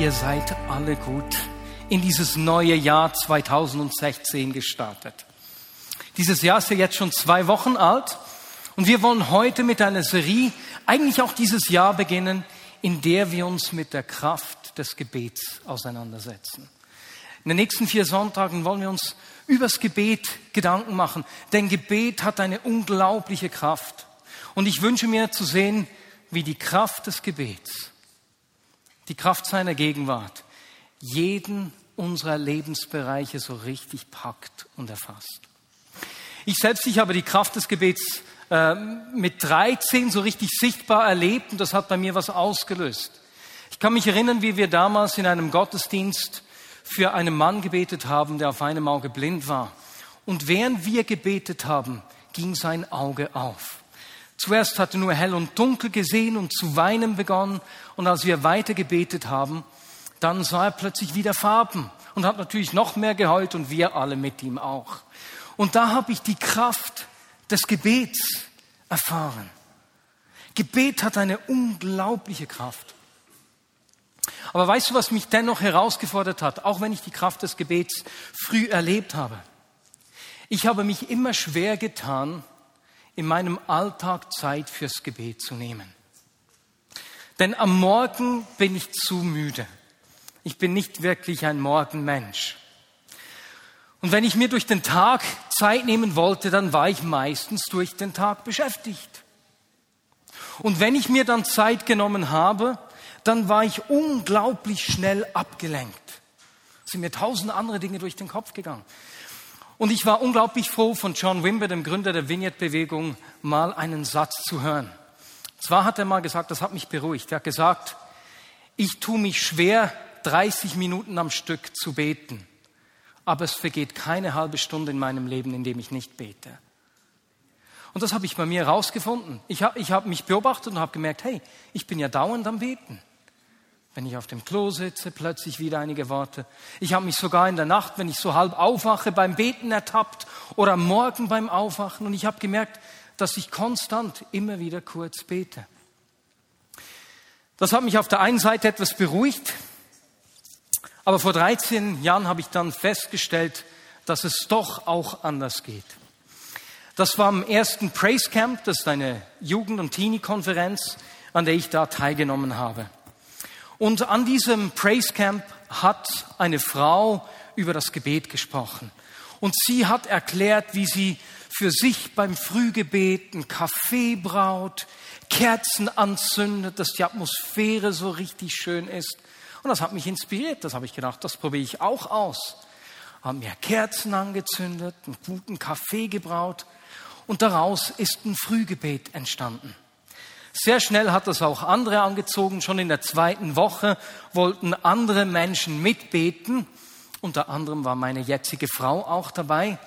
Ihr seid alle gut in dieses neue Jahr 2016 gestartet. Dieses Jahr ist ja jetzt schon zwei Wochen alt und wir wollen heute mit einer Serie eigentlich auch dieses Jahr beginnen, in der wir uns mit der Kraft des Gebets auseinandersetzen. In den nächsten vier Sonntagen wollen wir uns übers Gebet Gedanken machen, denn Gebet hat eine unglaubliche Kraft. Und ich wünsche mir zu sehen, wie die Kraft des Gebets, die Kraft seiner Gegenwart, jeden unserer Lebensbereiche so richtig packt und erfasst. Ich selbst, ich habe die Kraft des Gebets äh, mit 13 so richtig sichtbar erlebt und das hat bei mir was ausgelöst. Ich kann mich erinnern, wie wir damals in einem Gottesdienst für einen Mann gebetet haben, der auf einem Auge blind war. Und während wir gebetet haben, ging sein Auge auf. Zuerst hatte er nur hell und dunkel gesehen und zu weinen begonnen. Und als wir weiter gebetet haben, dann sah er plötzlich wieder Farben und hat natürlich noch mehr geheult und wir alle mit ihm auch. Und da habe ich die Kraft des Gebets erfahren. Gebet hat eine unglaubliche Kraft. Aber weißt du, was mich dennoch herausgefordert hat, auch wenn ich die Kraft des Gebets früh erlebt habe? Ich habe mich immer schwer getan, in meinem Alltag Zeit fürs Gebet zu nehmen. Denn am Morgen bin ich zu müde. Ich bin nicht wirklich ein Morgenmensch. Und wenn ich mir durch den Tag Zeit nehmen wollte, dann war ich meistens durch den Tag beschäftigt. Und wenn ich mir dann Zeit genommen habe, dann war ich unglaublich schnell abgelenkt. Es sind mir tausend andere Dinge durch den Kopf gegangen. Und ich war unglaublich froh, von John Wimber, dem Gründer der Vineyard-Bewegung, mal einen Satz zu hören. Zwar hat er mal gesagt, das hat mich beruhigt. Er hat gesagt, ich tue mich schwer, 30 Minuten am Stück zu beten. Aber es vergeht keine halbe Stunde in meinem Leben, in dem ich nicht bete. Und das habe ich bei mir herausgefunden. Ich habe ich hab mich beobachtet und habe gemerkt, hey, ich bin ja dauernd am Beten. Wenn ich auf dem Klo sitze, plötzlich wieder einige Worte. Ich habe mich sogar in der Nacht, wenn ich so halb aufwache, beim Beten ertappt oder am Morgen beim Aufwachen. Und ich habe gemerkt, dass ich konstant immer wieder kurz bete. Das hat mich auf der einen Seite etwas beruhigt, aber vor 13 Jahren habe ich dann festgestellt, dass es doch auch anders geht. Das war am ersten Praise Camp, das ist eine Jugend- und Teenie-Konferenz, an der ich da teilgenommen habe. Und an diesem Praise Camp hat eine Frau über das Gebet gesprochen. Und sie hat erklärt, wie sie für sich beim Frühgebet einen Kaffee braut, Kerzen anzündet, dass die Atmosphäre so richtig schön ist. Und das hat mich inspiriert. Das habe ich gedacht, das probiere ich auch aus. Haben mir Kerzen angezündet, einen guten Kaffee gebraut und daraus ist ein Frühgebet entstanden. Sehr schnell hat das auch andere angezogen. Schon in der zweiten Woche wollten andere Menschen mitbeten. Unter anderem war meine jetzige Frau auch dabei.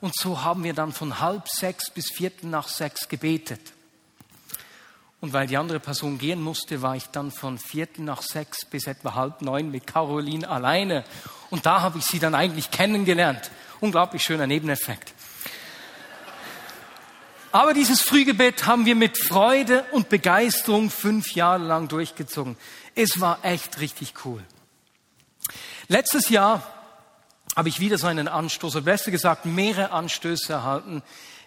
Und so haben wir dann von halb sechs bis viertel nach sechs gebetet. Und weil die andere Person gehen musste, war ich dann von viertel nach sechs bis etwa halb neun mit Caroline alleine. Und da habe ich sie dann eigentlich kennengelernt. Unglaublich schöner Nebeneffekt. Aber dieses Frühgebet haben wir mit Freude und Begeisterung fünf Jahre lang durchgezogen. Es war echt richtig cool. Letztes Jahr habe ich wieder so einen Anstoß, oder besser gesagt mehrere Anstöße erhalten,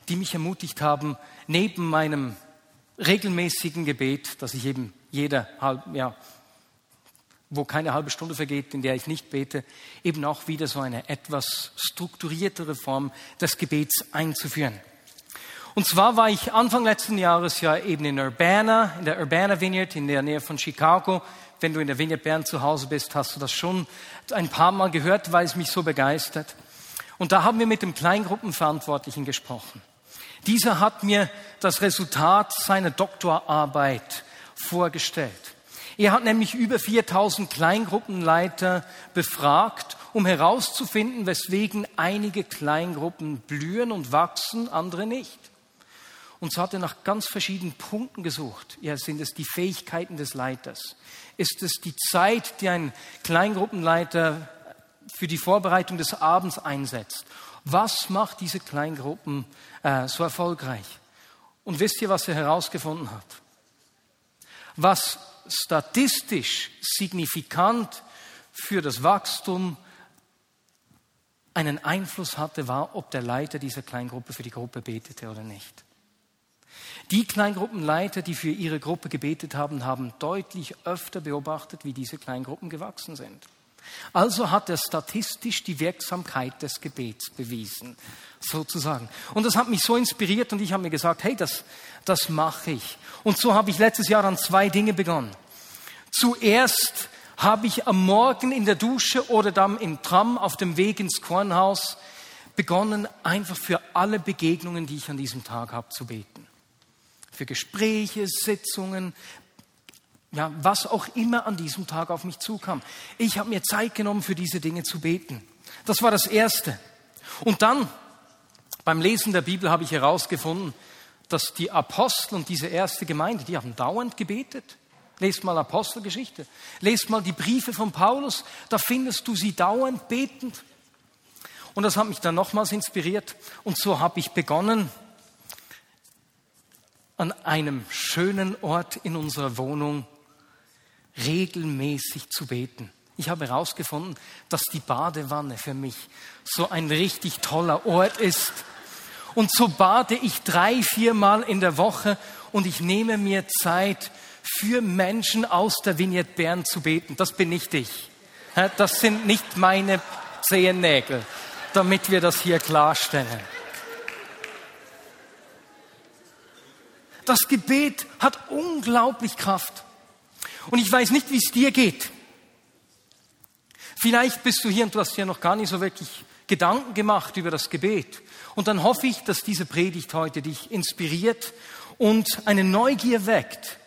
die mich ermutigt haben, neben meinem regelmäßigen Gebet, das ich eben jeder halb, ja, wo keine halbe Stunde vergeht, in der ich nicht bete, eben auch wieder so eine etwas strukturiertere Form des Gebets einzuführen. Und zwar war ich Anfang letzten Jahres ja eben in Urbana, in der Urbana Vineyard in der Nähe von Chicago. Wenn du in der Vineyard Bern zu Hause bist, hast du das schon ein paar Mal gehört, weil es mich so begeistert. Und da haben wir mit dem Kleingruppenverantwortlichen gesprochen. Dieser hat mir das Resultat seiner Doktorarbeit vorgestellt. Er hat nämlich über 4000 Kleingruppenleiter befragt, um herauszufinden, weswegen einige Kleingruppen blühen und wachsen, andere nicht. Und so hat er nach ganz verschiedenen Punkten gesucht. Ja, sind es die Fähigkeiten des Leiters? Ist es die Zeit, die ein Kleingruppenleiter für die Vorbereitung des Abends einsetzt? Was macht diese Kleingruppen äh, so erfolgreich? Und wisst ihr, was er herausgefunden hat? Was statistisch signifikant für das Wachstum einen Einfluss hatte, war, ob der Leiter dieser Kleingruppe für die Gruppe betete oder nicht. Die Kleingruppenleiter, die für ihre Gruppe gebetet haben, haben deutlich öfter beobachtet, wie diese Kleingruppen gewachsen sind. Also hat er statistisch die Wirksamkeit des Gebets bewiesen, sozusagen. Und das hat mich so inspiriert und ich habe mir gesagt, hey, das, das mache ich. Und so habe ich letztes Jahr an zwei Dinge begonnen. Zuerst habe ich am Morgen in der Dusche oder dann im Tram auf dem Weg ins Kornhaus begonnen, einfach für alle Begegnungen, die ich an diesem Tag habe, zu beten. Für Gespräche, Sitzungen, ja, was auch immer an diesem Tag auf mich zukam. Ich habe mir Zeit genommen, für diese Dinge zu beten. Das war das Erste. Und dann, beim Lesen der Bibel, habe ich herausgefunden, dass die Apostel und diese erste Gemeinde, die haben dauernd gebetet. Lest mal Apostelgeschichte. Lest mal die Briefe von Paulus. Da findest du sie dauernd betend. Und das hat mich dann nochmals inspiriert. Und so habe ich begonnen, an einem schönen Ort in unserer Wohnung regelmäßig zu beten. Ich habe herausgefunden, dass die Badewanne für mich so ein richtig toller Ort ist. Und so bade ich drei, viermal in der Woche und ich nehme mir Zeit, für Menschen aus der Vignette Bern zu beten. Das bin nicht ich. Das sind nicht meine Zehennägel, damit wir das hier klarstellen. Das Gebet hat unglaublich Kraft. Und ich weiß nicht, wie es dir geht. Vielleicht bist du hier und du hast dir noch gar nicht so wirklich Gedanken gemacht über das Gebet. Und dann hoffe ich, dass diese Predigt heute dich inspiriert und eine Neugier weckt,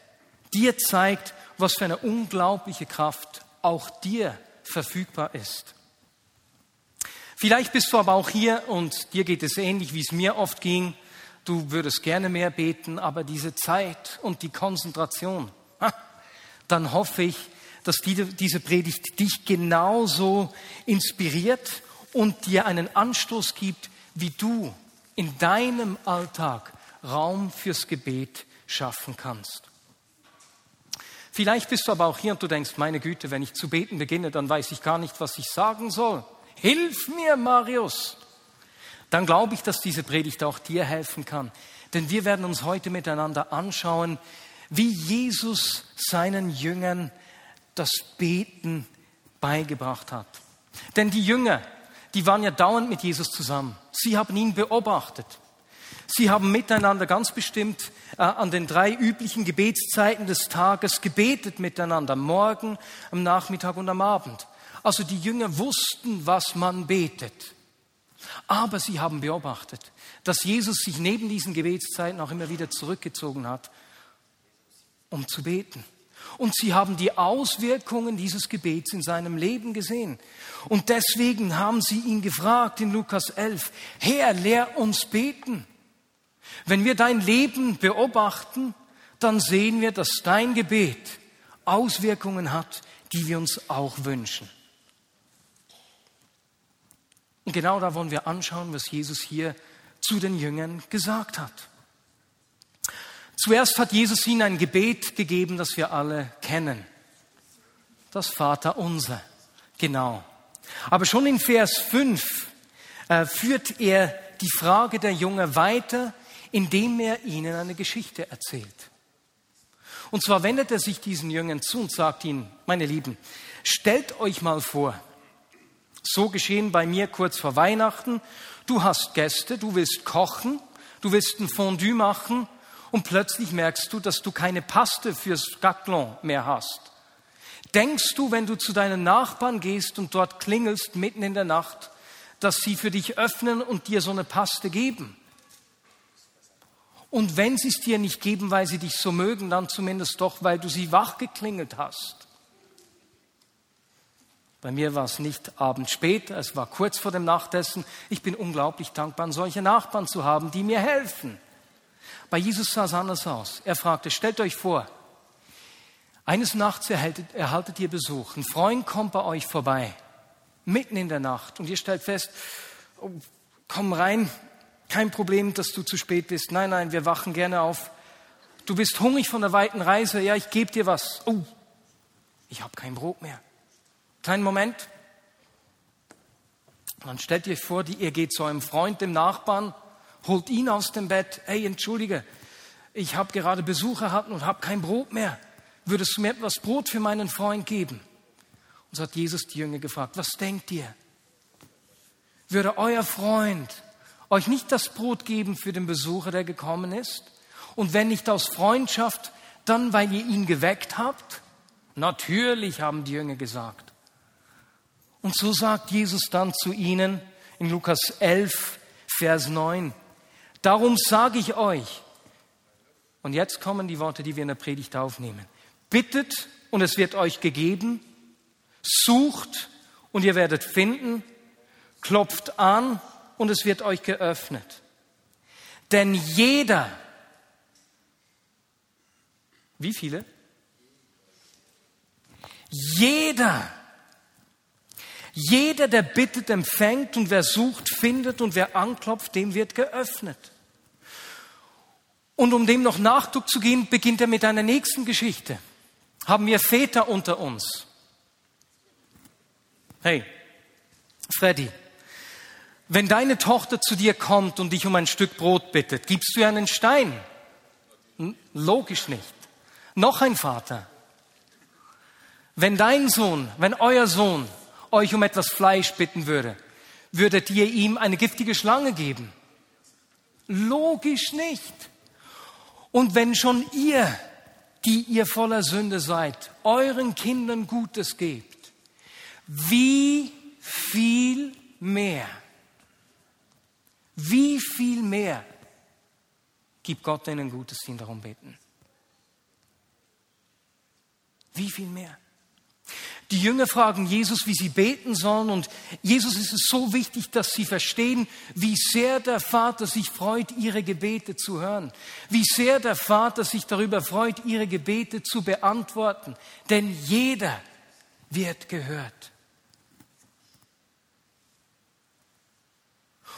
dir zeigt, was für eine unglaubliche Kraft auch dir verfügbar ist. Vielleicht bist du aber auch hier und dir geht es ähnlich, wie es mir oft ging. Du würdest gerne mehr beten, aber diese Zeit und die Konzentration, dann hoffe ich, dass diese Predigt dich genauso inspiriert und dir einen Anstoß gibt, wie du in deinem Alltag Raum fürs Gebet schaffen kannst. Vielleicht bist du aber auch hier und du denkst, meine Güte, wenn ich zu beten beginne, dann weiß ich gar nicht, was ich sagen soll. Hilf mir, Marius. Dann glaube ich, dass diese Predigt auch dir helfen kann. Denn wir werden uns heute miteinander anschauen, wie Jesus seinen Jüngern das Beten beigebracht hat. Denn die Jünger, die waren ja dauernd mit Jesus zusammen. Sie haben ihn beobachtet. Sie haben miteinander ganz bestimmt äh, an den drei üblichen Gebetszeiten des Tages gebetet miteinander, Morgen, am Nachmittag und am Abend. Also die Jünger wussten, was man betet. Aber sie haben beobachtet, dass Jesus sich neben diesen Gebetszeiten auch immer wieder zurückgezogen hat, um zu beten. Und sie haben die Auswirkungen dieses Gebets in seinem Leben gesehen. Und deswegen haben sie ihn gefragt in Lukas 11, Herr, lehr uns beten. Wenn wir dein Leben beobachten, dann sehen wir, dass dein Gebet Auswirkungen hat, die wir uns auch wünschen. Und genau da wollen wir anschauen, was Jesus hier zu den Jüngern gesagt hat. Zuerst hat Jesus ihnen ein Gebet gegeben, das wir alle kennen. Das Vater unser. Genau. Aber schon in Vers 5 äh, führt er die Frage der Jünger weiter indem er ihnen eine Geschichte erzählt. Und zwar wendet er sich diesen Jüngern zu und sagt ihnen, meine Lieben, stellt euch mal vor, so geschehen bei mir kurz vor Weihnachten, du hast Gäste, du willst kochen, du willst ein Fondue machen und plötzlich merkst du, dass du keine Paste fürs Gaclon mehr hast. Denkst du, wenn du zu deinen Nachbarn gehst und dort klingelst mitten in der Nacht, dass sie für dich öffnen und dir so eine Paste geben? Und wenn sie es dir nicht geben, weil sie dich so mögen, dann zumindest doch, weil du sie wachgeklingelt hast. Bei mir war es nicht abends spät, es war kurz vor dem Nachtessen. Ich bin unglaublich dankbar, solche Nachbarn zu haben, die mir helfen. Bei Jesus sah es anders aus. Er fragte, stellt euch vor, eines Nachts erhaltet, erhaltet ihr Besuch. Ein Freund kommt bei euch vorbei, mitten in der Nacht, und ihr stellt fest, oh, komm rein, kein Problem, dass du zu spät bist. Nein, nein, wir wachen gerne auf. Du bist hungrig von der weiten Reise, ja, ich gebe dir was. Oh, ich habe kein Brot mehr. Kleinen Moment. dann stellt ihr vor, ihr geht zu einem Freund, dem Nachbarn, holt ihn aus dem Bett. Hey, entschuldige, ich habe gerade Besuch erhalten und habe kein Brot mehr. Würdest du mir etwas Brot für meinen Freund geben? Und so hat Jesus die Jünger gefragt, was denkt ihr? Würde euer Freund euch nicht das Brot geben für den Besucher, der gekommen ist? Und wenn nicht aus Freundschaft, dann weil ihr ihn geweckt habt? Natürlich, haben die Jünger gesagt. Und so sagt Jesus dann zu ihnen in Lukas 11, Vers 9, darum sage ich euch, und jetzt kommen die Worte, die wir in der Predigt aufnehmen, bittet und es wird euch gegeben, sucht und ihr werdet finden, klopft an und es wird euch geöffnet. Denn jeder, wie viele? Jeder, jeder, der bittet, empfängt und wer sucht, findet und wer anklopft, dem wird geöffnet. Und um dem noch Nachdruck zu gehen, beginnt er mit einer nächsten Geschichte. Haben wir Väter unter uns? Hey, Freddy, wenn deine Tochter zu dir kommt und dich um ein Stück Brot bittet, gibst du ihr einen Stein? Logisch nicht. Noch ein Vater. Wenn dein Sohn, wenn euer Sohn euch um etwas Fleisch bitten würde, würdet ihr ihm eine giftige Schlange geben? Logisch nicht. Und wenn schon ihr, die ihr voller Sünde seid, euren Kindern Gutes gebt, wie viel mehr, wie viel mehr gibt Gott ihnen Gutes, die ihn darum beten? Wie viel mehr? Die Jünger fragen Jesus, wie sie beten sollen und Jesus ist es so wichtig, dass sie verstehen, wie sehr der Vater sich freut, ihre Gebete zu hören, wie sehr der Vater sich darüber freut, ihre Gebete zu beantworten, denn jeder wird gehört.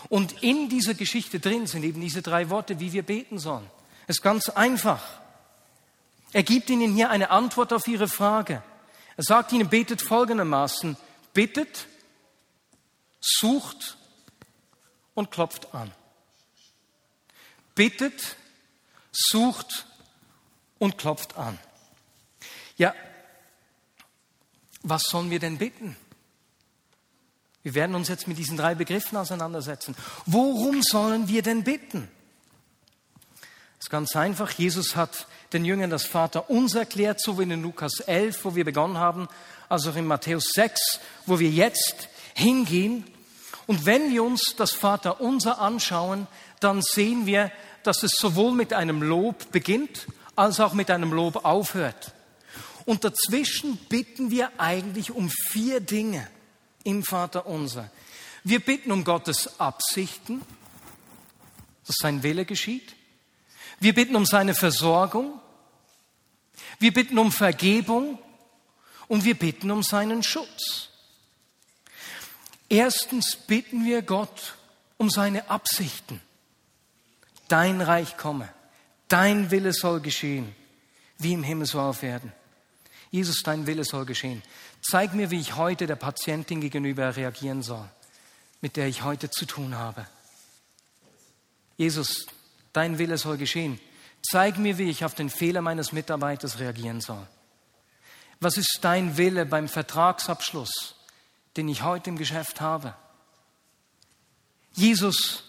Und in dieser Geschichte drin sind eben diese drei Worte, wie wir beten sollen. Es ist ganz einfach. Er gibt ihnen hier eine Antwort auf ihre Frage. Er sagt ihnen, betet folgendermaßen, bittet, sucht und klopft an. Bittet, sucht und klopft an. Ja, was sollen wir denn bitten? Wir werden uns jetzt mit diesen drei Begriffen auseinandersetzen. Worum sollen wir denn bitten? Ist ganz einfach. Jesus hat den Jüngern das Vater uns erklärt, so wie in Lukas 11, wo wir begonnen haben, also auch in Matthäus 6, wo wir jetzt hingehen. Und wenn wir uns das Vater unser anschauen, dann sehen wir, dass es sowohl mit einem Lob beginnt, als auch mit einem Lob aufhört. Und dazwischen bitten wir eigentlich um vier Dinge im Vater unser. Wir bitten um Gottes Absichten, dass sein Wille geschieht. Wir bitten um seine Versorgung. Wir bitten um Vergebung und wir bitten um seinen Schutz. Erstens bitten wir Gott um seine Absichten. Dein Reich komme, dein Wille soll geschehen, wie im Himmel so auf Erden. Jesus, dein Wille soll geschehen. Zeig mir, wie ich heute der Patientin gegenüber reagieren soll, mit der ich heute zu tun habe. Jesus, dein Wille soll geschehen. Zeig mir, wie ich auf den Fehler meines Mitarbeiters reagieren soll. Was ist dein Wille beim Vertragsabschluss, den ich heute im Geschäft habe? Jesus,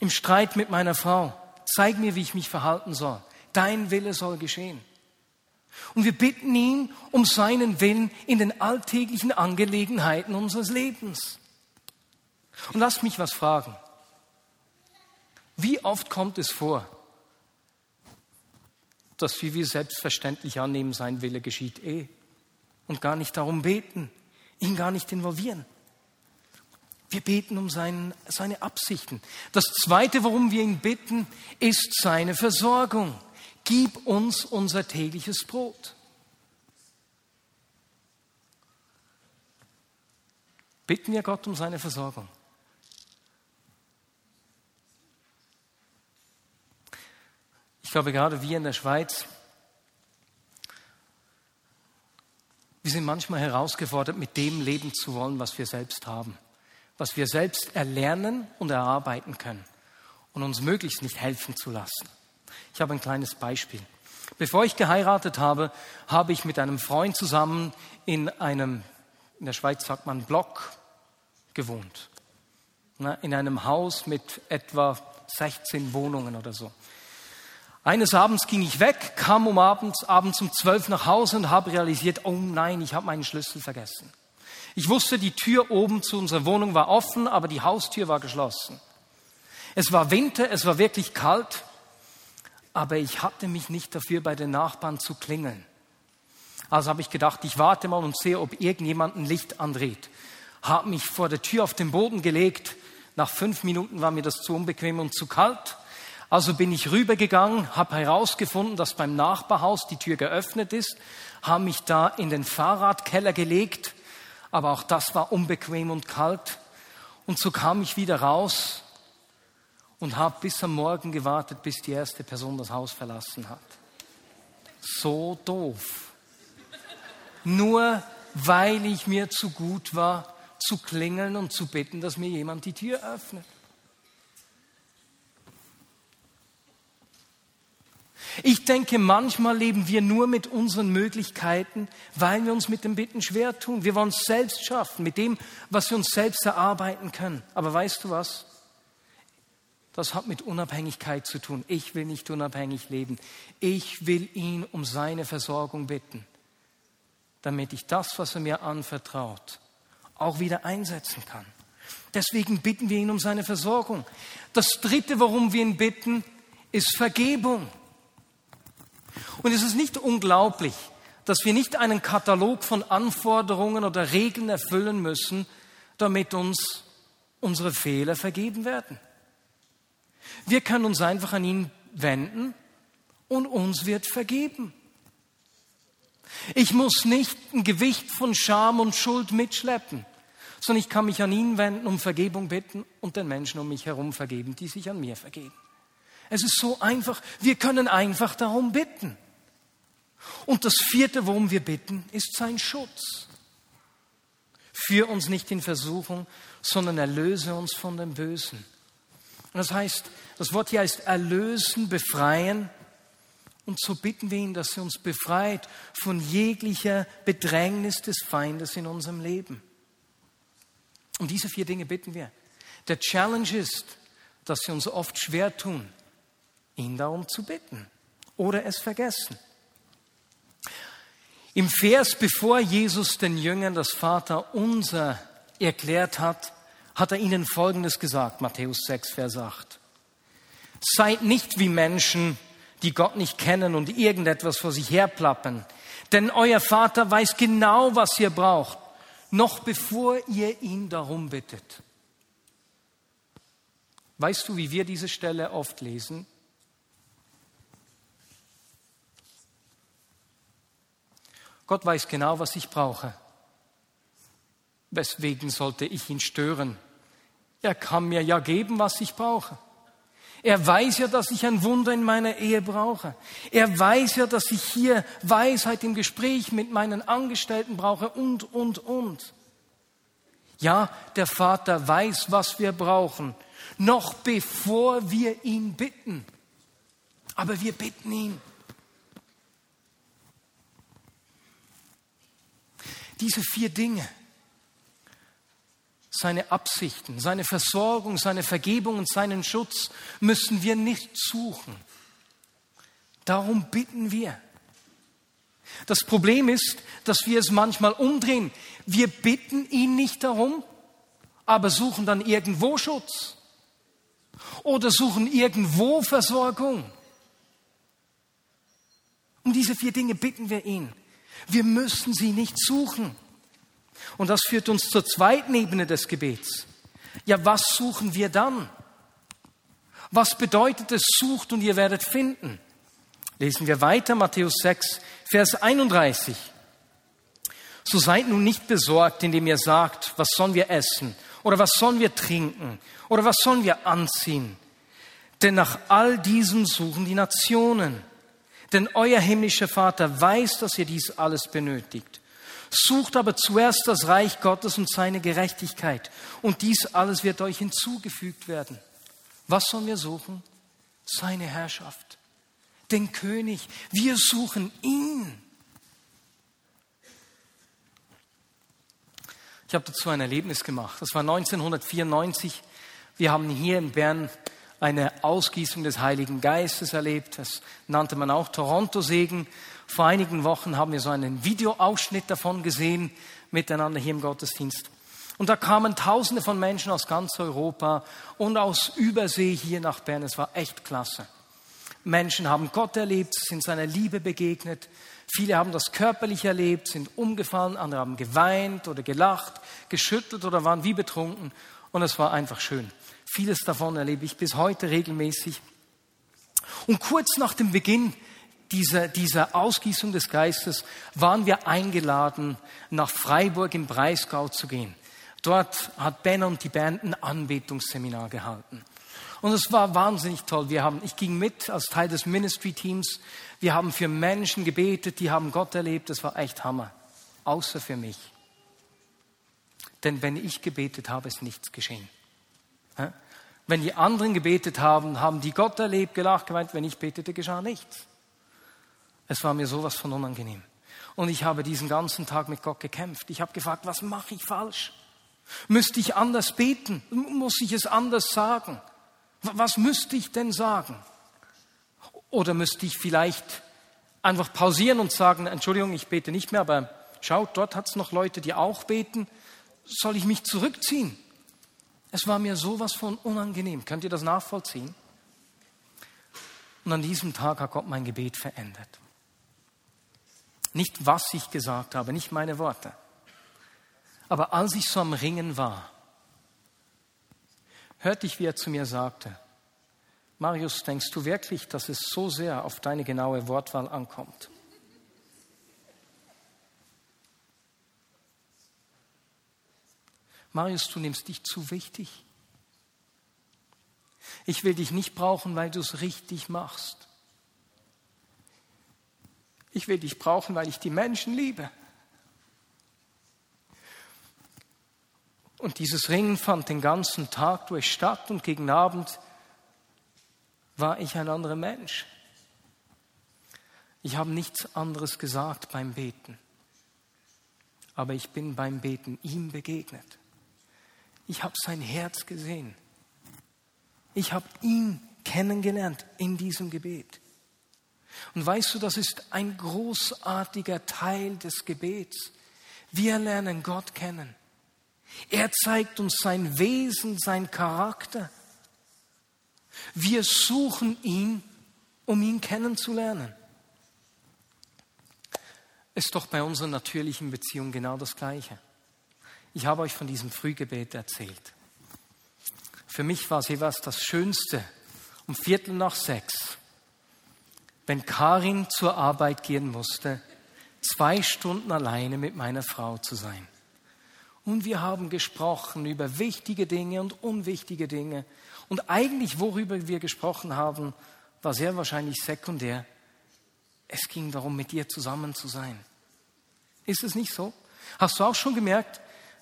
im Streit mit meiner Frau, zeig mir, wie ich mich verhalten soll. Dein Wille soll geschehen. Und wir bitten ihn um seinen Willen in den alltäglichen Angelegenheiten unseres Lebens. Und lasst mich was fragen. Wie oft kommt es vor, dass wie wir selbstverständlich annehmen, sein Wille geschieht eh und gar nicht darum beten, ihn gar nicht involvieren. Wir beten um seinen, seine Absichten. Das Zweite, worum wir ihn bitten, ist seine Versorgung. Gib uns unser tägliches Brot. Bitten wir Gott um seine Versorgung. Ich glaube, gerade wir in der Schweiz, wir sind manchmal herausgefordert, mit dem leben zu wollen, was wir selbst haben, was wir selbst erlernen und erarbeiten können und uns möglichst nicht helfen zu lassen. Ich habe ein kleines Beispiel. Bevor ich geheiratet habe, habe ich mit einem Freund zusammen in einem, in der Schweiz sagt man Block, gewohnt. In einem Haus mit etwa 16 Wohnungen oder so. Eines Abends ging ich weg, kam um abends, abends um zwölf nach Hause und habe realisiert, oh nein, ich habe meinen Schlüssel vergessen. Ich wusste, die Tür oben zu unserer Wohnung war offen, aber die Haustür war geschlossen. Es war Winter, es war wirklich kalt, aber ich hatte mich nicht dafür, bei den Nachbarn zu klingeln. Also habe ich gedacht, ich warte mal und sehe, ob irgendjemand ein Licht andreht. Habe mich vor der Tür auf den Boden gelegt. Nach fünf Minuten war mir das zu unbequem und zu kalt also bin ich rübergegangen, habe herausgefunden, dass beim Nachbarhaus die Tür geöffnet ist, habe mich da in den Fahrradkeller gelegt, aber auch das war unbequem und kalt. Und so kam ich wieder raus und habe bis am Morgen gewartet, bis die erste Person das Haus verlassen hat. So doof. Nur weil ich mir zu gut war, zu klingeln und zu bitten, dass mir jemand die Tür öffnet. Ich denke, manchmal leben wir nur mit unseren Möglichkeiten, weil wir uns mit dem Bitten schwer tun. Wir wollen es selbst schaffen, mit dem, was wir uns selbst erarbeiten können. Aber weißt du was? Das hat mit Unabhängigkeit zu tun. Ich will nicht unabhängig leben. Ich will ihn um seine Versorgung bitten, damit ich das, was er mir anvertraut, auch wieder einsetzen kann. Deswegen bitten wir ihn um seine Versorgung. Das Dritte, worum wir ihn bitten, ist Vergebung. Und es ist nicht unglaublich, dass wir nicht einen Katalog von Anforderungen oder Regeln erfüllen müssen, damit uns unsere Fehler vergeben werden. Wir können uns einfach an ihn wenden und uns wird vergeben. Ich muss nicht ein Gewicht von Scham und Schuld mitschleppen, sondern ich kann mich an ihn wenden, um Vergebung bitten und den Menschen um mich herum vergeben, die sich an mir vergeben. Es ist so einfach. Wir können einfach darum bitten. Und das vierte, worum wir bitten, ist sein Schutz. Führ uns nicht in Versuchung, sondern erlöse uns von dem Bösen. Das heißt, das Wort hier heißt erlösen, befreien. Und so bitten wir ihn, dass er uns befreit von jeglicher Bedrängnis des Feindes in unserem Leben. Um diese vier Dinge bitten wir. Der Challenge ist, dass sie uns oft schwer tun, ihn darum zu bitten oder es vergessen. Im Vers, bevor Jesus den Jüngern das Vater unser erklärt hat, hat er ihnen Folgendes gesagt, Matthäus 6, Vers 8. Seid nicht wie Menschen, die Gott nicht kennen und irgendetwas vor sich herplappern, denn euer Vater weiß genau, was ihr braucht, noch bevor ihr ihn darum bittet. Weißt du, wie wir diese Stelle oft lesen? Gott weiß genau, was ich brauche. Weswegen sollte ich ihn stören? Er kann mir ja geben, was ich brauche. Er weiß ja, dass ich ein Wunder in meiner Ehe brauche. Er weiß ja, dass ich hier Weisheit im Gespräch mit meinen Angestellten brauche und, und, und. Ja, der Vater weiß, was wir brauchen, noch bevor wir ihn bitten. Aber wir bitten ihn. Diese vier Dinge, seine Absichten, seine Versorgung, seine Vergebung und seinen Schutz müssen wir nicht suchen. Darum bitten wir. Das Problem ist, dass wir es manchmal umdrehen. Wir bitten ihn nicht darum, aber suchen dann irgendwo Schutz. oder suchen irgendwo Versorgung. Um diese vier Dinge bitten wir ihn. Wir müssen sie nicht suchen. Und das führt uns zur zweiten Ebene des Gebets. Ja, was suchen wir dann? Was bedeutet es, sucht und ihr werdet finden? Lesen wir weiter, Matthäus 6, Vers 31. So seid nun nicht besorgt, indem ihr sagt, was sollen wir essen oder was sollen wir trinken oder was sollen wir anziehen? Denn nach all diesem suchen die Nationen. Denn euer himmlischer Vater weiß, dass ihr dies alles benötigt. Sucht aber zuerst das Reich Gottes und seine Gerechtigkeit. Und dies alles wird euch hinzugefügt werden. Was sollen wir suchen? Seine Herrschaft. Den König. Wir suchen ihn. Ich habe dazu ein Erlebnis gemacht. Das war 1994. Wir haben hier in Bern eine Ausgießung des Heiligen Geistes erlebt. Das nannte man auch Toronto-Segen. Vor einigen Wochen haben wir so einen Videoausschnitt davon gesehen, miteinander hier im Gottesdienst. Und da kamen Tausende von Menschen aus ganz Europa und aus Übersee hier nach Bern. Es war echt klasse. Menschen haben Gott erlebt, sind seiner Liebe begegnet. Viele haben das körperlich erlebt, sind umgefallen, andere haben geweint oder gelacht, geschüttelt oder waren wie betrunken. Und es war einfach schön. Vieles davon erlebe ich bis heute regelmäßig. Und kurz nach dem Beginn dieser, dieser Ausgießung des Geistes waren wir eingeladen, nach Freiburg im Breisgau zu gehen. Dort hat Ben und die Band ein Anbetungsseminar gehalten. Und es war wahnsinnig toll. Wir haben, ich ging mit als Teil des Ministry-Teams. Wir haben für Menschen gebetet, die haben Gott erlebt. Das war echt Hammer. Außer für mich. Denn wenn ich gebetet habe, ist nichts geschehen. Wenn die anderen gebetet haben, haben die Gott erlebt, gelacht, gemeint. Wenn ich betete, geschah nichts. Es war mir sowas von unangenehm. Und ich habe diesen ganzen Tag mit Gott gekämpft. Ich habe gefragt, was mache ich falsch? Müsste ich anders beten? Muss ich es anders sagen? Was müsste ich denn sagen? Oder müsste ich vielleicht einfach pausieren und sagen, Entschuldigung, ich bete nicht mehr, aber schaut, dort hat es noch Leute, die auch beten. Soll ich mich zurückziehen? Es war mir sowas von unangenehm. Könnt ihr das nachvollziehen? Und an diesem Tag hat Gott mein Gebet verändert. Nicht was ich gesagt habe, nicht meine Worte. Aber als ich so am Ringen war, hörte ich, wie er zu mir sagte, Marius, denkst du wirklich, dass es so sehr auf deine genaue Wortwahl ankommt? Marius, du nimmst dich zu wichtig. Ich will dich nicht brauchen, weil du es richtig machst. Ich will dich brauchen, weil ich die Menschen liebe. Und dieses Ringen fand den ganzen Tag durch statt und gegen Abend war ich ein anderer Mensch. Ich habe nichts anderes gesagt beim Beten, aber ich bin beim Beten ihm begegnet. Ich habe sein Herz gesehen. Ich habe ihn kennengelernt in diesem Gebet. Und weißt du, das ist ein großartiger Teil des Gebets. Wir lernen Gott kennen. Er zeigt uns sein Wesen, sein Charakter. Wir suchen ihn, um ihn kennenzulernen. Ist doch bei unserer natürlichen Beziehung genau das Gleiche. Ich habe euch von diesem Frühgebet erzählt. Für mich war es jeweils das Schönste, um Viertel nach sechs, wenn Karin zur Arbeit gehen musste, zwei Stunden alleine mit meiner Frau zu sein. Und wir haben gesprochen über wichtige Dinge und unwichtige Dinge. Und eigentlich, worüber wir gesprochen haben, war sehr wahrscheinlich sekundär. Es ging darum, mit dir zusammen zu sein. Ist es nicht so? Hast du auch schon gemerkt,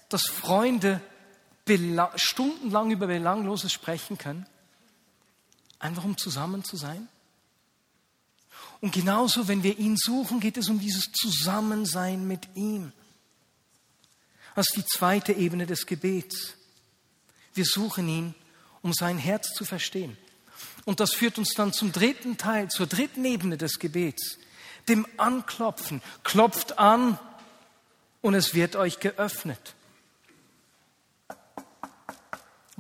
dass Freunde stundenlang über Belangloses sprechen können, einfach um zusammen zu sein. Und genauso, wenn wir ihn suchen, geht es um dieses Zusammensein mit ihm. Das ist die zweite Ebene des Gebets. Wir suchen ihn, um sein Herz zu verstehen. Und das führt uns dann zum dritten Teil, zur dritten Ebene des Gebets, dem Anklopfen. Klopft an und es wird euch geöffnet.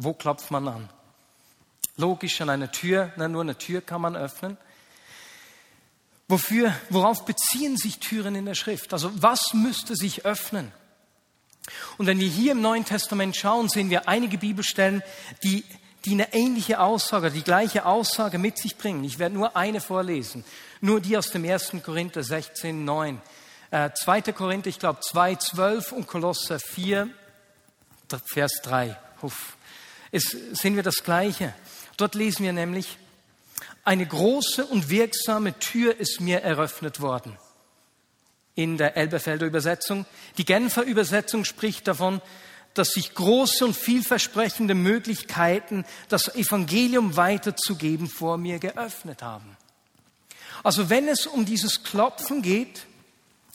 Wo klopft man an? Logisch an einer Tür, na, nur eine Tür kann man öffnen. Wofür, worauf beziehen sich Türen in der Schrift? Also was müsste sich öffnen? Und wenn wir hier im Neuen Testament schauen, sehen wir einige Bibelstellen, die, die eine ähnliche Aussage, die gleiche Aussage mit sich bringen. Ich werde nur eine vorlesen, nur die aus dem 1. Korinther 16, 9. Äh, 2. Korinther, ich glaube 2, 12 und Kolosser 4, Vers 3. Huff. Es, sehen wir das Gleiche. Dort lesen wir nämlich, eine große und wirksame Tür ist mir eröffnet worden. In der Elberfelder Übersetzung. Die Genfer Übersetzung spricht davon, dass sich große und vielversprechende Möglichkeiten, das Evangelium weiterzugeben, vor mir geöffnet haben. Also wenn es um dieses Klopfen geht,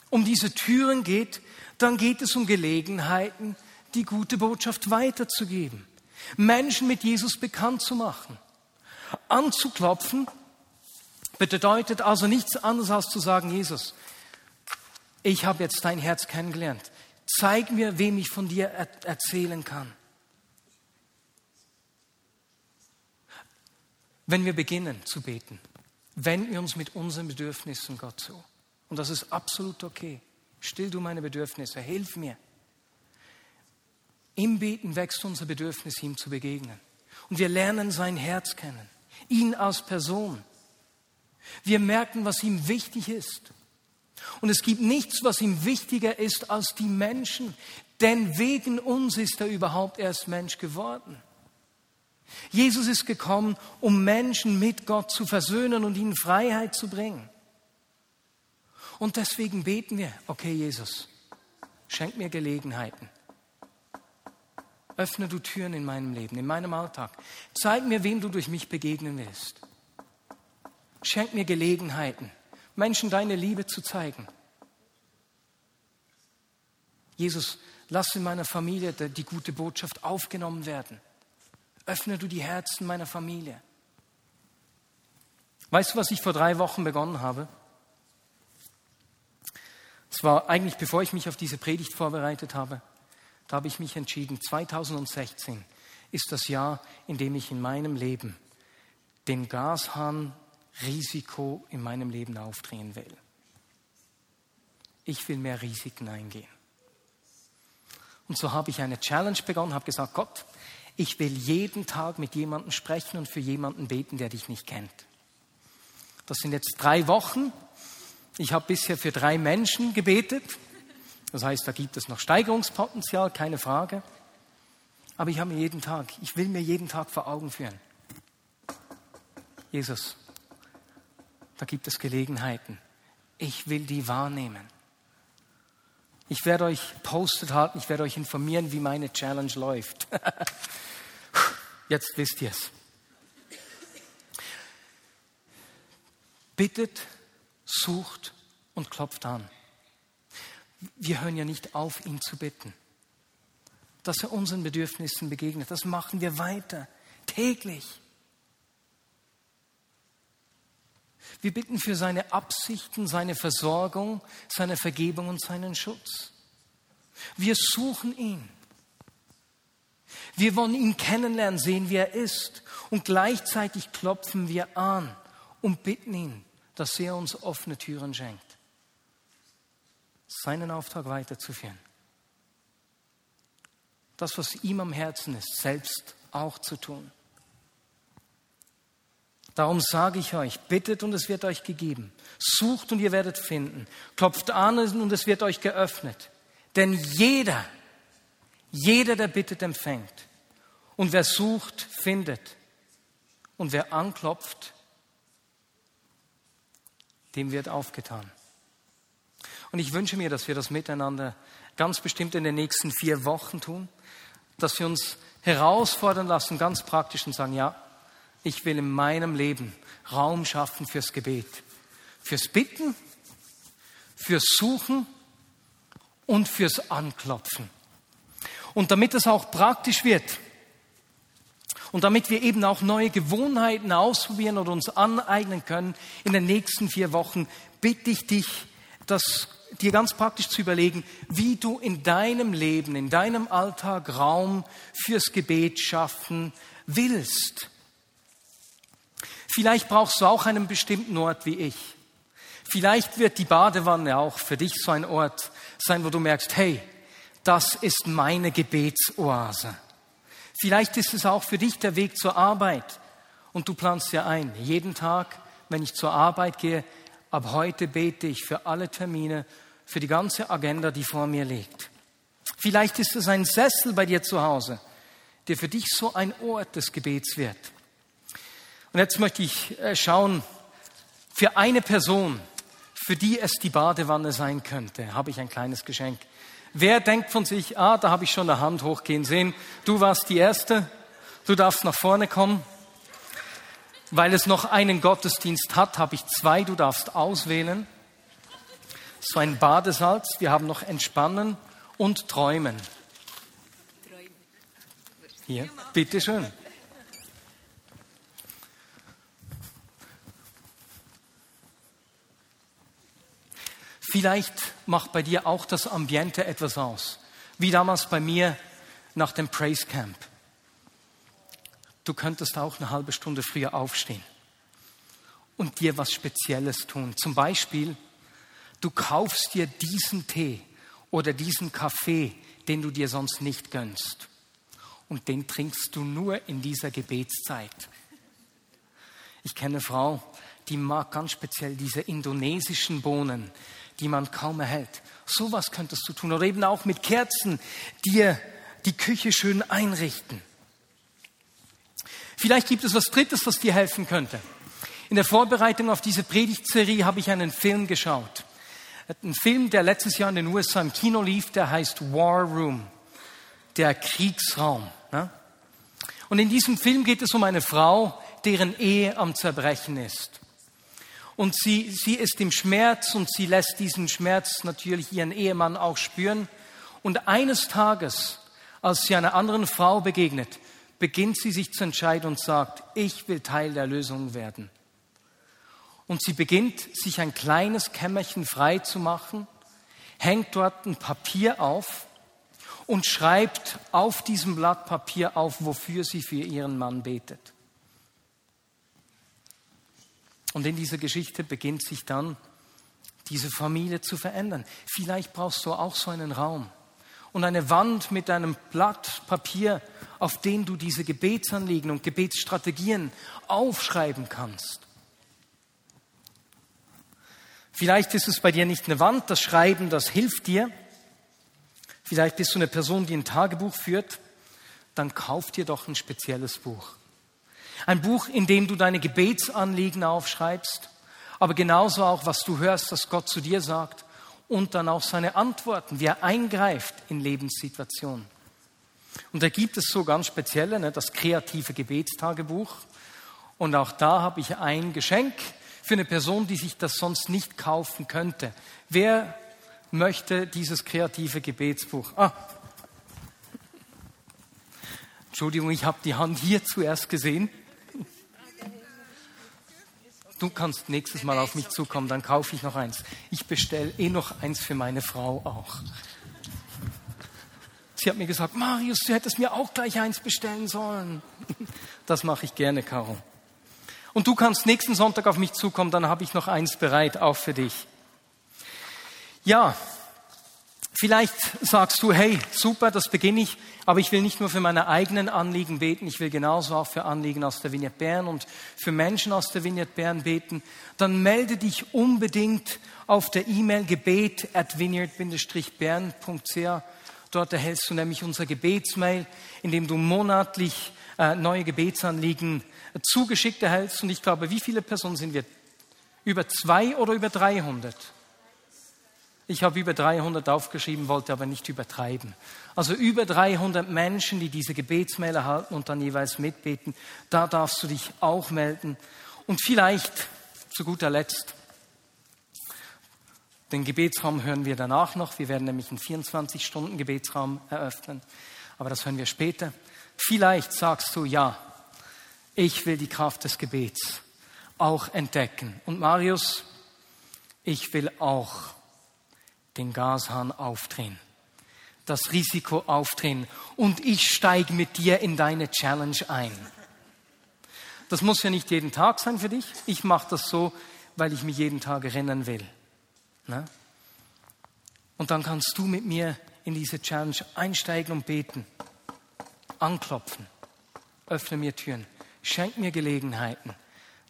um diese Türen geht, dann geht es um Gelegenheiten, die gute Botschaft weiterzugeben. Menschen mit Jesus bekannt zu machen. Anzuklopfen bedeutet also nichts anderes als zu sagen, Jesus, ich habe jetzt dein Herz kennengelernt. Zeig mir, wem ich von dir er erzählen kann. Wenn wir beginnen zu beten, wenden wir uns mit unseren Bedürfnissen Gott zu. Und das ist absolut okay. Still du meine Bedürfnisse, hilf mir. Im Beten wächst unser Bedürfnis, ihm zu begegnen. Und wir lernen sein Herz kennen, ihn als Person. Wir merken, was ihm wichtig ist. Und es gibt nichts, was ihm wichtiger ist als die Menschen, denn wegen uns ist er überhaupt erst Mensch geworden. Jesus ist gekommen, um Menschen mit Gott zu versöhnen und ihnen Freiheit zu bringen. Und deswegen beten wir, okay Jesus, schenk mir Gelegenheiten. Öffne du Türen in meinem Leben, in meinem Alltag. Zeig mir, wem du durch mich begegnen willst. Schenk mir Gelegenheiten, Menschen deine Liebe zu zeigen. Jesus, lass in meiner Familie die gute Botschaft aufgenommen werden. Öffne du die Herzen meiner Familie. Weißt du, was ich vor drei Wochen begonnen habe? Es war eigentlich, bevor ich mich auf diese Predigt vorbereitet habe. Da habe ich mich entschieden, 2016 ist das Jahr, in dem ich in meinem Leben den Gashahn Risiko in meinem Leben aufdrehen will. Ich will mehr Risiken eingehen. Und so habe ich eine Challenge begonnen, habe gesagt, Gott, ich will jeden Tag mit jemandem sprechen und für jemanden beten, der dich nicht kennt. Das sind jetzt drei Wochen. Ich habe bisher für drei Menschen gebetet. Das heißt, da gibt es noch Steigerungspotenzial, keine Frage. Aber ich habe mir jeden Tag, ich will mir jeden Tag vor Augen führen. Jesus, da gibt es Gelegenheiten. Ich will die wahrnehmen. Ich werde euch postet halten, ich werde euch informieren, wie meine Challenge läuft. Jetzt wisst ihr es. Bittet, sucht und klopft an wir hören ja nicht auf, ihn zu bitten. Dass er unseren Bedürfnissen begegnet, das machen wir weiter, täglich. Wir bitten für seine Absichten, seine Versorgung, seine Vergebung und seinen Schutz. Wir suchen ihn. Wir wollen ihn kennenlernen, sehen, wie er ist. Und gleichzeitig klopfen wir an und bitten ihn, dass er uns offene Türen schenkt seinen Auftrag weiterzuführen. Das, was ihm am Herzen ist, selbst auch zu tun. Darum sage ich euch, bittet und es wird euch gegeben. Sucht und ihr werdet finden. Klopft an und es wird euch geöffnet. Denn jeder, jeder, der bittet, empfängt. Und wer sucht, findet. Und wer anklopft, dem wird aufgetan. Und ich wünsche mir, dass wir das miteinander ganz bestimmt in den nächsten vier Wochen tun, dass wir uns herausfordern lassen, ganz praktisch und sagen, ja, ich will in meinem Leben Raum schaffen fürs Gebet, fürs Bitten, fürs Suchen und fürs Anklopfen. Und damit es auch praktisch wird und damit wir eben auch neue Gewohnheiten ausprobieren oder uns aneignen können in den nächsten vier Wochen, bitte ich dich, das dir ganz praktisch zu überlegen, wie du in deinem Leben, in deinem Alltag Raum fürs Gebet schaffen willst. Vielleicht brauchst du auch einen bestimmten Ort wie ich. Vielleicht wird die Badewanne auch für dich so ein Ort sein, wo du merkst, hey, das ist meine Gebetsoase. Vielleicht ist es auch für dich der Weg zur Arbeit und du planst ja ein, jeden Tag, wenn ich zur Arbeit gehe, ab heute bete ich für alle Termine, für die ganze Agenda, die vor mir liegt. Vielleicht ist es ein Sessel bei dir zu Hause, der für dich so ein Ort des Gebets wird. Und jetzt möchte ich äh, schauen, für eine Person, für die es die Badewanne sein könnte, habe ich ein kleines Geschenk. Wer denkt von sich, ah, da habe ich schon eine Hand hochgehen sehen, du warst die Erste, du darfst nach vorne kommen. Weil es noch einen Gottesdienst hat, habe ich zwei, du darfst auswählen. So ein Badesalz, wir haben noch Entspannen und Träumen. Hier, bitteschön. Vielleicht macht bei dir auch das Ambiente etwas aus, wie damals bei mir nach dem Praise Camp. Du könntest auch eine halbe Stunde früher aufstehen und dir was Spezielles tun. Zum Beispiel, du kaufst dir diesen Tee oder diesen Kaffee, den du dir sonst nicht gönnst. Und den trinkst du nur in dieser Gebetszeit. Ich kenne eine Frau, die mag ganz speziell diese indonesischen Bohnen, die man kaum erhält. Sowas könntest du tun. Oder eben auch mit Kerzen dir die Küche schön einrichten. Vielleicht gibt es was Drittes, was dir helfen könnte. In der Vorbereitung auf diese Predigtserie habe ich einen Film geschaut. Ein Film, der letztes Jahr in den USA im Kino lief, der heißt War Room, der Kriegsraum. Und in diesem Film geht es um eine Frau, deren Ehe am Zerbrechen ist. Und sie, sie ist im Schmerz und sie lässt diesen Schmerz natürlich ihren Ehemann auch spüren. Und eines Tages, als sie einer anderen Frau begegnet, beginnt sie sich zu entscheiden und sagt, ich will Teil der Lösung werden. Und sie beginnt, sich ein kleines Kämmerchen frei zu machen, hängt dort ein Papier auf und schreibt auf diesem Blatt Papier auf, wofür sie für ihren Mann betet. Und in dieser Geschichte beginnt sich dann diese Familie zu verändern. Vielleicht brauchst du auch so einen Raum und eine Wand mit einem Blatt Papier, auf den du diese Gebetsanliegen und Gebetsstrategien aufschreiben kannst. Vielleicht ist es bei dir nicht eine Wand, das Schreiben, das hilft dir. Vielleicht bist du eine Person, die ein Tagebuch führt. Dann kauf dir doch ein spezielles Buch. Ein Buch, in dem du deine Gebetsanliegen aufschreibst, aber genauso auch, was du hörst, was Gott zu dir sagt und dann auch seine Antworten, wie er eingreift in Lebenssituationen. Und da gibt es so ganz spezielle, ne, das kreative Gebetstagebuch. Und auch da habe ich ein Geschenk für eine Person, die sich das sonst nicht kaufen könnte. Wer möchte dieses kreative Gebetsbuch? Ah. Entschuldigung, ich habe die Hand hier zuerst gesehen du kannst nächstes Mal auf mich zukommen, dann kaufe ich noch eins. Ich bestelle eh noch eins für meine Frau auch. Sie hat mir gesagt, Marius, du hättest mir auch gleich eins bestellen sollen. Das mache ich gerne, Caro. Und du kannst nächsten Sonntag auf mich zukommen, dann habe ich noch eins bereit, auch für dich. Ja, Vielleicht sagst du, hey, super, das beginne ich, aber ich will nicht nur für meine eigenen Anliegen beten, ich will genauso auch für Anliegen aus der Vignette Bern und für Menschen aus der Vignette Bern beten. Dann melde dich unbedingt auf der E-Mail gebet at vineyard-bern.ch. Dort erhältst du nämlich unser Gebetsmail, in dem du monatlich äh, neue Gebetsanliegen zugeschickt erhältst. Und ich glaube, wie viele Personen sind wir? Über zwei oder über 300? Ich habe über 300 aufgeschrieben, wollte aber nicht übertreiben. Also über 300 Menschen, die diese Gebetsmail erhalten und dann jeweils mitbeten. Da darfst du dich auch melden. Und vielleicht zu guter Letzt, den Gebetsraum hören wir danach noch. Wir werden nämlich einen 24-Stunden-Gebetsraum eröffnen. Aber das hören wir später. Vielleicht sagst du, ja, ich will die Kraft des Gebets auch entdecken. Und Marius, ich will auch den Gashahn aufdrehen, das Risiko aufdrehen und ich steige mit dir in deine Challenge ein. Das muss ja nicht jeden Tag sein für dich. Ich mache das so, weil ich mich jeden Tag erinnern will. Ne? Und dann kannst du mit mir in diese Challenge einsteigen und beten. Anklopfen. Öffne mir Türen. Schenk mir Gelegenheiten,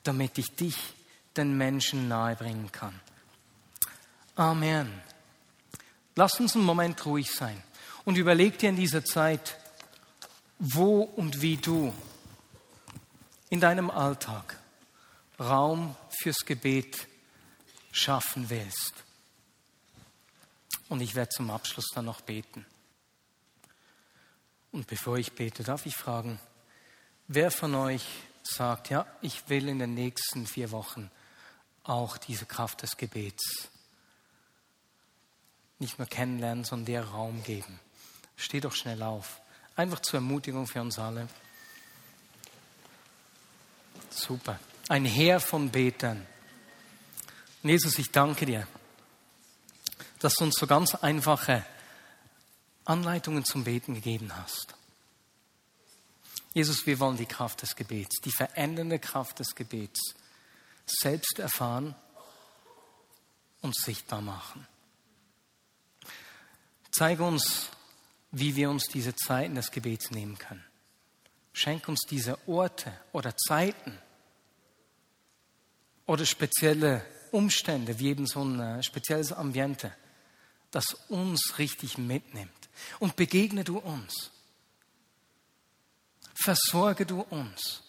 damit ich dich den Menschen nahebringen kann. Amen. Lass uns einen Moment ruhig sein und überleg dir in dieser Zeit, wo und wie du in deinem Alltag Raum fürs Gebet schaffen willst. Und ich werde zum Abschluss dann noch beten. Und bevor ich bete, darf ich fragen, wer von euch sagt, ja, ich will in den nächsten vier Wochen auch diese Kraft des Gebets nicht nur kennenlernen, sondern dir Raum geben. Steh doch schnell auf. Einfach zur Ermutigung für uns alle. Super. Ein Heer von Betern. Jesus, ich danke dir, dass du uns so ganz einfache Anleitungen zum Beten gegeben hast. Jesus, wir wollen die Kraft des Gebets, die verändernde Kraft des Gebets selbst erfahren und sichtbar machen. Zeige uns, wie wir uns diese Zeiten des Gebets nehmen können. Schenk uns diese Orte oder Zeiten oder spezielle Umstände, wie eben so ein äh, spezielles Ambiente, das uns richtig mitnimmt. Und begegne du uns. Versorge du uns.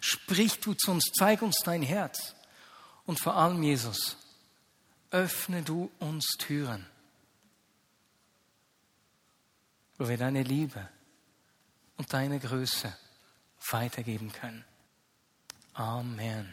Sprich du zu uns, zeig uns dein Herz. Und vor allem, Jesus, öffne du uns Türen wo wir deine Liebe und deine Größe weitergeben können. Amen.